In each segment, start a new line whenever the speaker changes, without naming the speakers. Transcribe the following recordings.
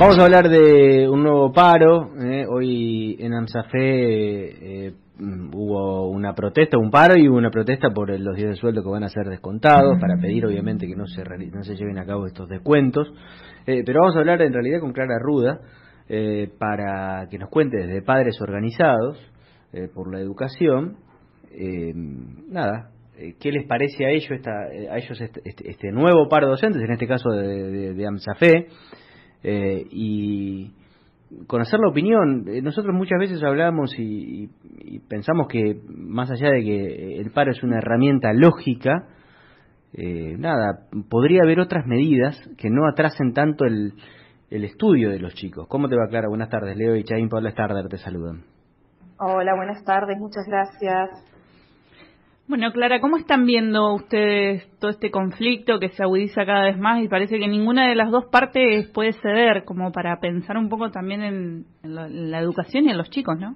Vamos a hablar de un nuevo paro. eh, Hoy en AMSAFE eh, mm, hubo una protesta, un paro y hubo una protesta por los días de sueldo que van a ser descontados para pedir obviamente que no se, no se lleven a cabo estos descuentos. Eh, pero vamos a hablar en realidad con Clara Ruda eh, para que nos cuente desde padres organizados eh, por la educación. eh, nada, ¿qué les parece a ellos, esta, a ellos este, este- este nuevo paro de docentes, en este caso de, de, de AMSAFE? Eh, y conocer la opinión. Eh, Nosotros muchas veces hablamos y, y- pensamos que más allá de que el paro es una herramienta lógica, eh, nada, podría haber otras medidas que no atrasen tanto el, el estudio de los chicos. ¿Cómo te va, Clara? Buenas tardes. Leo y Chaín Paula Starder te saludan.
Hola, buenas tardes, muchas gracias.
Bueno, Clara, ¿cómo están viendo ustedes todo este conflicto que se agudiza cada vez más y parece que ninguna de las dos partes puede ceder, como para pensar un poco también en, la educación y en los chicos, ¿no?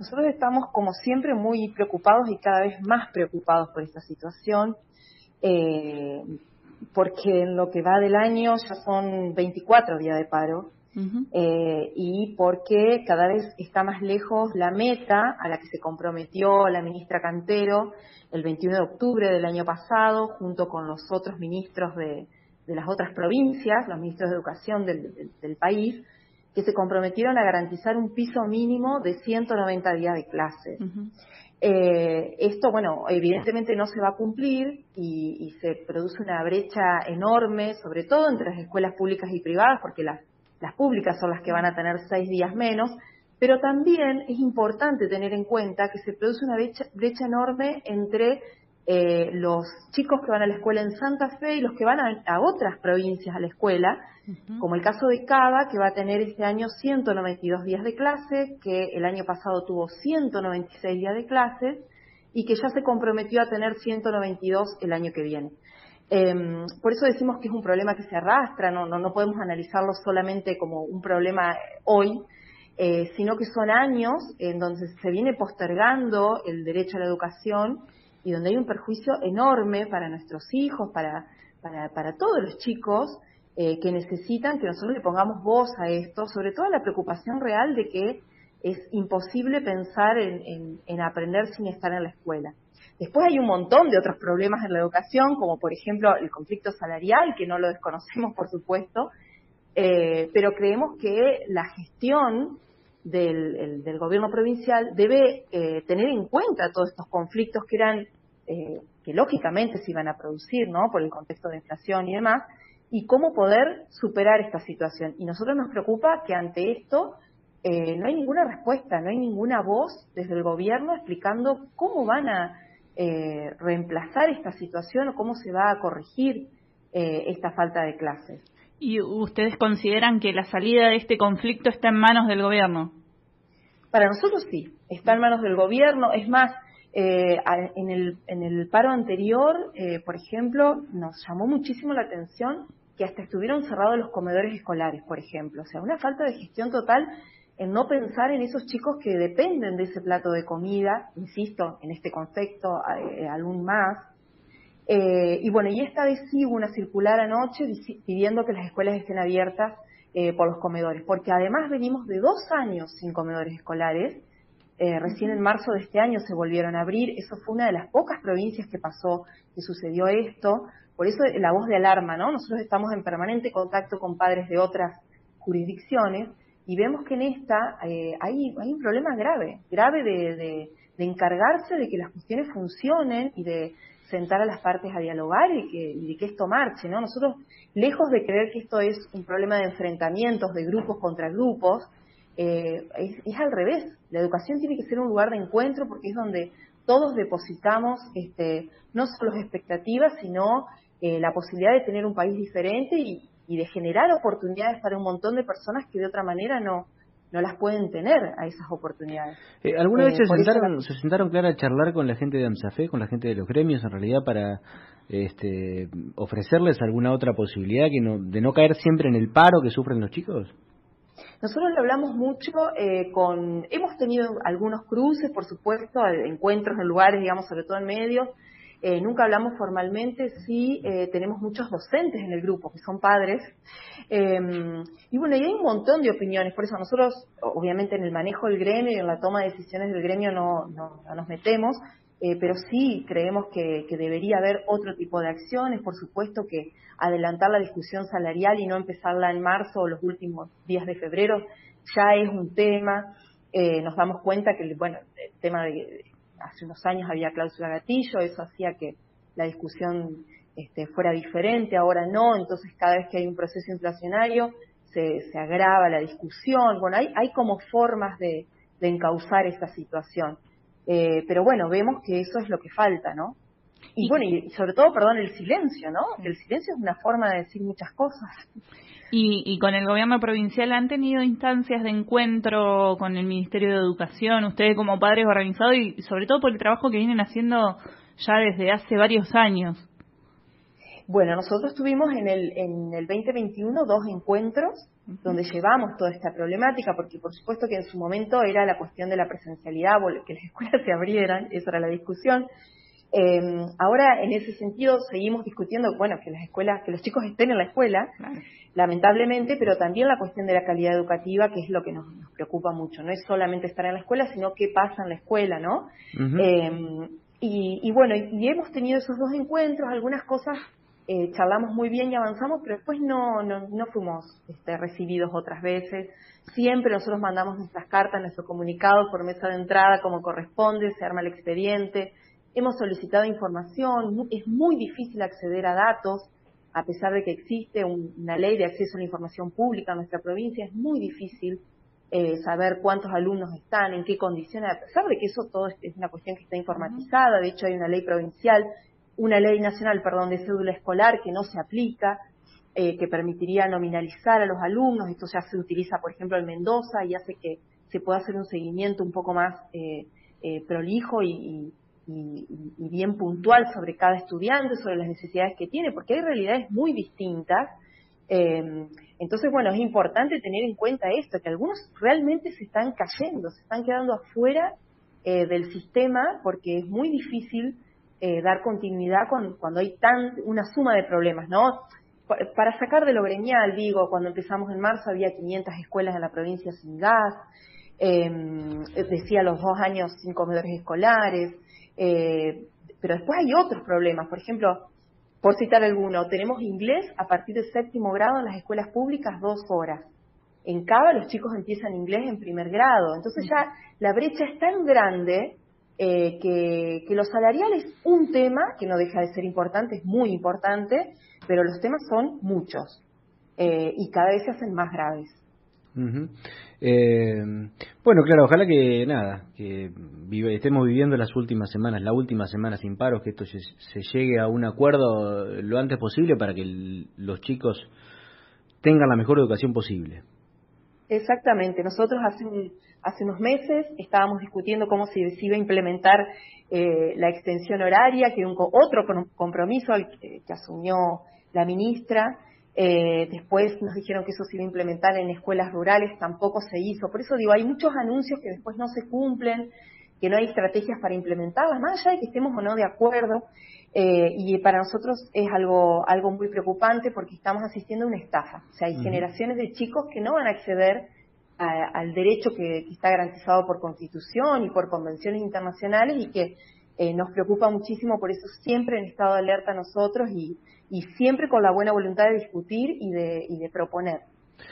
Nosotros estamos, como siempre, muy preocupados y cada vez más preocupados por esta situación, eh, porque en lo que va del año ya son 24 días de paro Eh, y porque cada vez está más lejos la meta a la que se comprometió la ministra Cantero el 21 de octubre del año pasado, junto con los otros ministros de, de las otras provincias, los ministros de educación del, del- del país, que se comprometieron a garantizar un piso mínimo de 190 días de clases. Eh, esto, bueno, evidentemente no se va a cumplir y, y se produce una brecha enorme, sobre todo entre las escuelas públicas y privadas, porque las, las públicas son las que van a tener seis días menos, pero también es importante tener en cuenta que se produce una brecha, brecha enorme entre eh, los chicos que van a la escuela en Santa Fe y los que van a, a otras provincias a la escuela, como el caso de Cava, que va a tener este año 192 días de clase, que el año pasado tuvo 196 días de clases y que ya se comprometió a tener 192 el año que viene. Em, por eso decimos que es un problema que se arrastra, no, no, no podemos analizarlo solamente como un problema hoy, eh, sino que son años en donde se viene postergando el derecho a la educación y donde hay un perjuicio enorme para nuestros hijos, para, para, para todos los chicos eh, que necesitan que nosotros le pongamos voz a esto, sobre todo la preocupación real de que es imposible pensar en, en- en aprender sin estar en la escuela. Después hay un montón de otros problemas en la educación, como por ejemplo el conflicto salarial, que no lo desconocemos, por supuesto, eh, pero creemos que la gestión del, el- del gobierno provincial debe eh, tener en cuenta todos estos conflictos que eran, eh, que lógicamente se iban a producir, ¿no? Por el contexto de inflación y demás, y cómo poder superar esta situación. Y nosotros nos preocupa que ante esto eh, no hay ninguna respuesta, no hay ninguna voz desde el gobierno explicando cómo van a eh, reemplazar esta situación o cómo se va a corregir eh, esta falta de clases.
¿Y ustedes consideran que la salida de este conflicto está en manos del gobierno?
Para nosotros sí, está en manos del gobierno. Es más, eh, en, el, en el paro anterior, eh, por ejemplo, nos llamó muchísimo la atención que hasta estuvieron cerrados los comedores escolares, por ejemplo. O sea, una falta de gestión total en no pensar en esos chicos que dependen de ese plato de comida, insisto, en este contexto eh, aún más. Eh, y bueno, y esta vez sí hubo una circular anoche pidiendo que las escuelas estén abiertas eh, por los comedores, porque además venimos de dos años sin comedores escolares. Eh, recién en marzo de este año se volvieron a abrir. Eso fue una de las pocas provincias que pasó, que sucedió esto. Por eso la voz de alarma, ¿no? Nosotros estamos en permanente contacto con padres de otras jurisdicciones y vemos que en esta eh, hay, un problema grave, grave de, de- de encargarse de que las cuestiones funcionen y de sentar a las partes a dialogar y, que, y de que esto marche, ¿no? Nosotros, lejos de creer que esto es un problema de enfrentamientos, de grupos contra grupos, eh, es, es al revés. La educación tiene que ser un lugar de encuentro porque es donde todos depositamos este, no solo expectativas, sino eh, la posibilidad de tener un país diferente y, y de generar oportunidades para un montón de personas que de otra manera no, no las pueden tener a esas oportunidades.
Eh, ¿Alguna
Eh,
vez se
por eso
sentaron,
la-
se sentaron, Clara, a charlar con la gente de AMSAFE, con la gente de los gremios, en realidad, para este, ofrecerles alguna otra posibilidad que no, de no caer siempre en el paro que sufren los chicos?
Nosotros lo hablamos mucho eh, con, hemos tenido algunos cruces, por supuesto, encuentros en lugares, digamos, sobre todo en medios, Eh, nunca hablamos formalmente, sí eh, tenemos muchos docentes en el grupo, que son padres. Em, y bueno, y hay un montón de opiniones, por eso nosotros, obviamente en el manejo del gremio y en la toma de decisiones del gremio no, no, nos metemos, eh, pero sí creemos que, que, debería haber otro tipo de acciones, por supuesto que adelantar la discusión salarial y no empezarla en marzo o los últimos días de febrero ya es un tema. nos damos cuenta que, bueno, el tema de hace unos años había cláusula gatillo, eso hacía que la discusión este, fuera diferente, ahora no, entonces cada vez que hay un proceso inflacionario se, se agrava la discusión, bueno, hay, hay como formas de, encauzar esta situación, eh, pero bueno, vemos que eso es lo que falta, ¿no? Y, bueno, y sobre todo, perdón, el silencio, ¿no? El silencio es una forma de decir muchas cosas.
Y, y, con el gobierno provincial han tenido instancias de encuentro con el Ministerio de Educación, ustedes como padres organizados y sobre todo por el trabajo que vienen haciendo ya desde hace varios años.
Bueno, nosotros tuvimos en el, en el 2021 dos encuentros donde llevamos toda esta problemática, porque por supuesto que en su momento era la cuestión de la presencialidad, que las escuelas se abrieran, esa era la discusión. Eh, ahora, en ese sentido, seguimos discutiendo, bueno, que las escuelas, que los chicos estén en la escuela, lamentablemente, pero también la cuestión de la calidad educativa, que es lo que nos, preocupa mucho. No es solamente estar en la escuela, sino qué pasa en la escuela, ¿no? eh, y, y, bueno, y hemos tenido esos dos encuentros, algunas cosas eh, charlamos muy bien y avanzamos, pero después no, no, no fuimos este, recibidos otras veces. Siempre nosotros mandamos nuestras cartas, nuestro comunicado por mesa de entrada como corresponde, se arma el expediente. Hemos solicitado información, es muy difícil acceder a datos, a pesar de que existe una ley de acceso a la información pública en nuestra provincia, es muy difícil eh, saber cuántos alumnos están, en qué condiciones, a pesar de que eso todo es una cuestión que está informatizada, de hecho hay una ley provincial, una ley nacional, perdón, de cédula escolar que no se aplica, eh, que permitiría nominalizar a los alumnos, esto ya se utiliza, por ejemplo, en Mendoza y hace que se pueda hacer un seguimiento un poco más eh, prolijo y y, bien puntual sobre cada estudiante, sobre las necesidades que tiene, porque hay realidades muy distintas. Eh, entonces, bueno, es importante tener en cuenta esto, que algunos realmente se están cayendo, se están quedando afuera eh, del sistema porque es muy difícil eh, dar continuidad cuando hay tan una suma de problemas, ¿no? Para sacar de lo gremial, digo, cuando empezamos en marzo había 500 escuelas en la provincia sin gas, decía los dos años sin comedores escolares, eh, pero después hay otros problemas, por ejemplo, por citar alguno, tenemos inglés a partir del séptimo grado en las escuelas públicas dos horas. En Cava los chicos empiezan inglés en primer grado. Entonces ya la brecha es tan grande eh, que, que lo salarial es un tema que no deja de ser importante, es muy importante, pero los temas son muchos eh, y cada vez se hacen más graves.
Eh, bueno, claro, ojalá que nada, que vive, estemos viviendo las últimas semanas, la última semana sin paros, que esto se, llegue a un acuerdo lo antes posible para que los chicos tengan la mejor educación posible.
Exactamente, nosotros hace, hace unos meses estábamos discutiendo cómo se, iba a implementar eh, la extensión horaria, que es un, otro compromiso que asumió la ministra, eh, después nos dijeron que eso se iba a implementar en escuelas rurales, tampoco se hizo. Por eso digo, hay muchos anuncios que después no se cumplen, que no hay estrategias para implementarlas, más allá de que estemos o no de acuerdo. Eh, y para nosotros es algo, algo muy preocupante porque estamos asistiendo a una estafa. O sea, hay generaciones de chicos que no van a acceder al derecho que, está garantizado por constitución y por convenciones internacionales y que eh, nos preocupa muchísimo, por eso siempre en estado de alerta nosotros y, y siempre con la buena voluntad de discutir y de, y de proponer.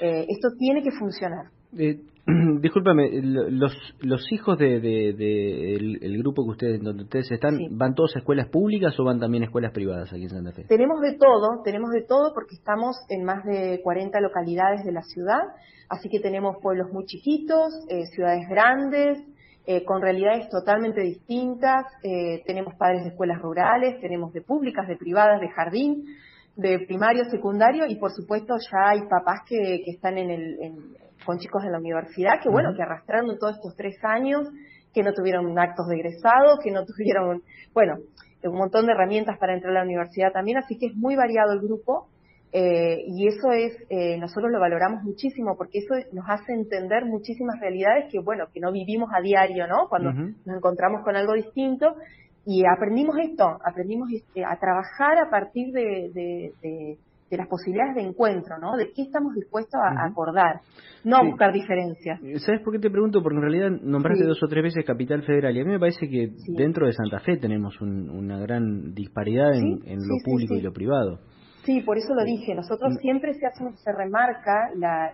Eh, esto tiene que funcionar.
Eh, discúlpame, los, los hijos de, de, el, grupo que ustedes, donde ustedes están, ¿van todos a escuelas públicas o van también a escuelas privadas aquí en Santa Fe?
Tenemos de todo, tenemos de todo porque estamos en más de 40 localidades de la ciudad, así que tenemos pueblos muy chiquitos, eh, ciudades grandes, eh, con realidades totalmente distintas. Eh, tenemos padres de escuelas rurales, tenemos de públicas, de privadas, de jardín, de primario, secundario y por supuesto ya hay papás que, que están en el, con chicos de la universidad que bueno, que arrastraron todos estos tres años, que no tuvieron actos de egresado, que no tuvieron, bueno, un montón de herramientas para entrar a la universidad también, así que es muy variado el grupo eh, y eso es, eh, nosotros lo valoramos muchísimo porque eso nos hace entender muchísimas realidades que, bueno, que no vivimos a diario, ¿no? Cuando nos encontramos con algo distinto. y aprendimos esto, aprendimos este, a trabajar a partir de, las posibilidades de encuentro, ¿no? De qué estamos dispuestos a acordar, no a buscar diferencias.
¿Sabes por qué te pregunto? Porque en realidad nombraste dos o tres veces Capital Federal y a mí me parece que dentro de Santa Fe tenemos una gran disparidad en, lo público y lo privado.
Sí, por eso lo dije. Nosotros mm. siempre se, hace, se remarca la,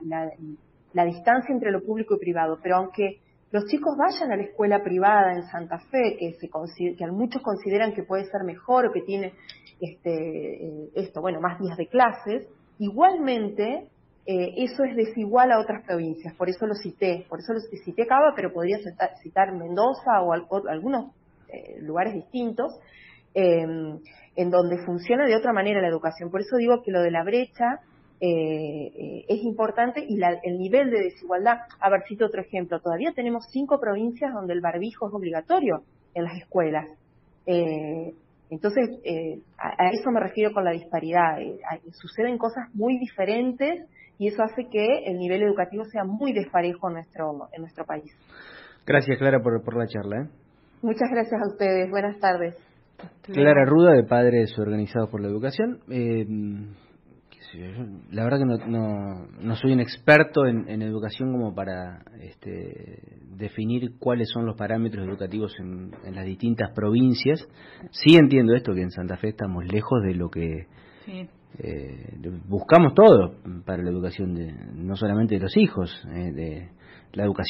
la distancia entre lo público y privado, pero aunque los chicos vayan a la escuela privada en Santa Fe, que, se que muchos consideran que puede ser mejor o que tiene este, eh, esto, bueno, más días de clases, igualmente eh, eso es desigual a otras provincias, por eso lo cité, por eso lo cité Cava, pero podría citar, Mendoza o, algunos eh, lugares distintos, em, en donde funciona de otra manera la educación. Por eso digo que lo de la brecha eh, es importante y el nivel de desigualdad. A ver, cito otro ejemplo. Todavía tenemos cinco provincias donde el barbijo es obligatorio en las escuelas. Eh, entonces, eh, a, eso me refiero con la disparidad. suceden cosas muy diferentes y eso hace que el nivel educativo sea muy desparejo en nuestro, en nuestro país.
Gracias, Clara, por, por la charla.
Muchas gracias a ustedes. Buenas tardes.
Clara Ruda, de Padres Organizados por la Educación. La verdad que no, no, soy un experto en, educación como para este, definir cuáles son los parámetros educativos en, las distintas provincias. Sí entiendo esto, que en Santa Fe estamos lejos de lo que eh, buscamos todo para la educación, de, no solamente de los hijos, eh, de la educación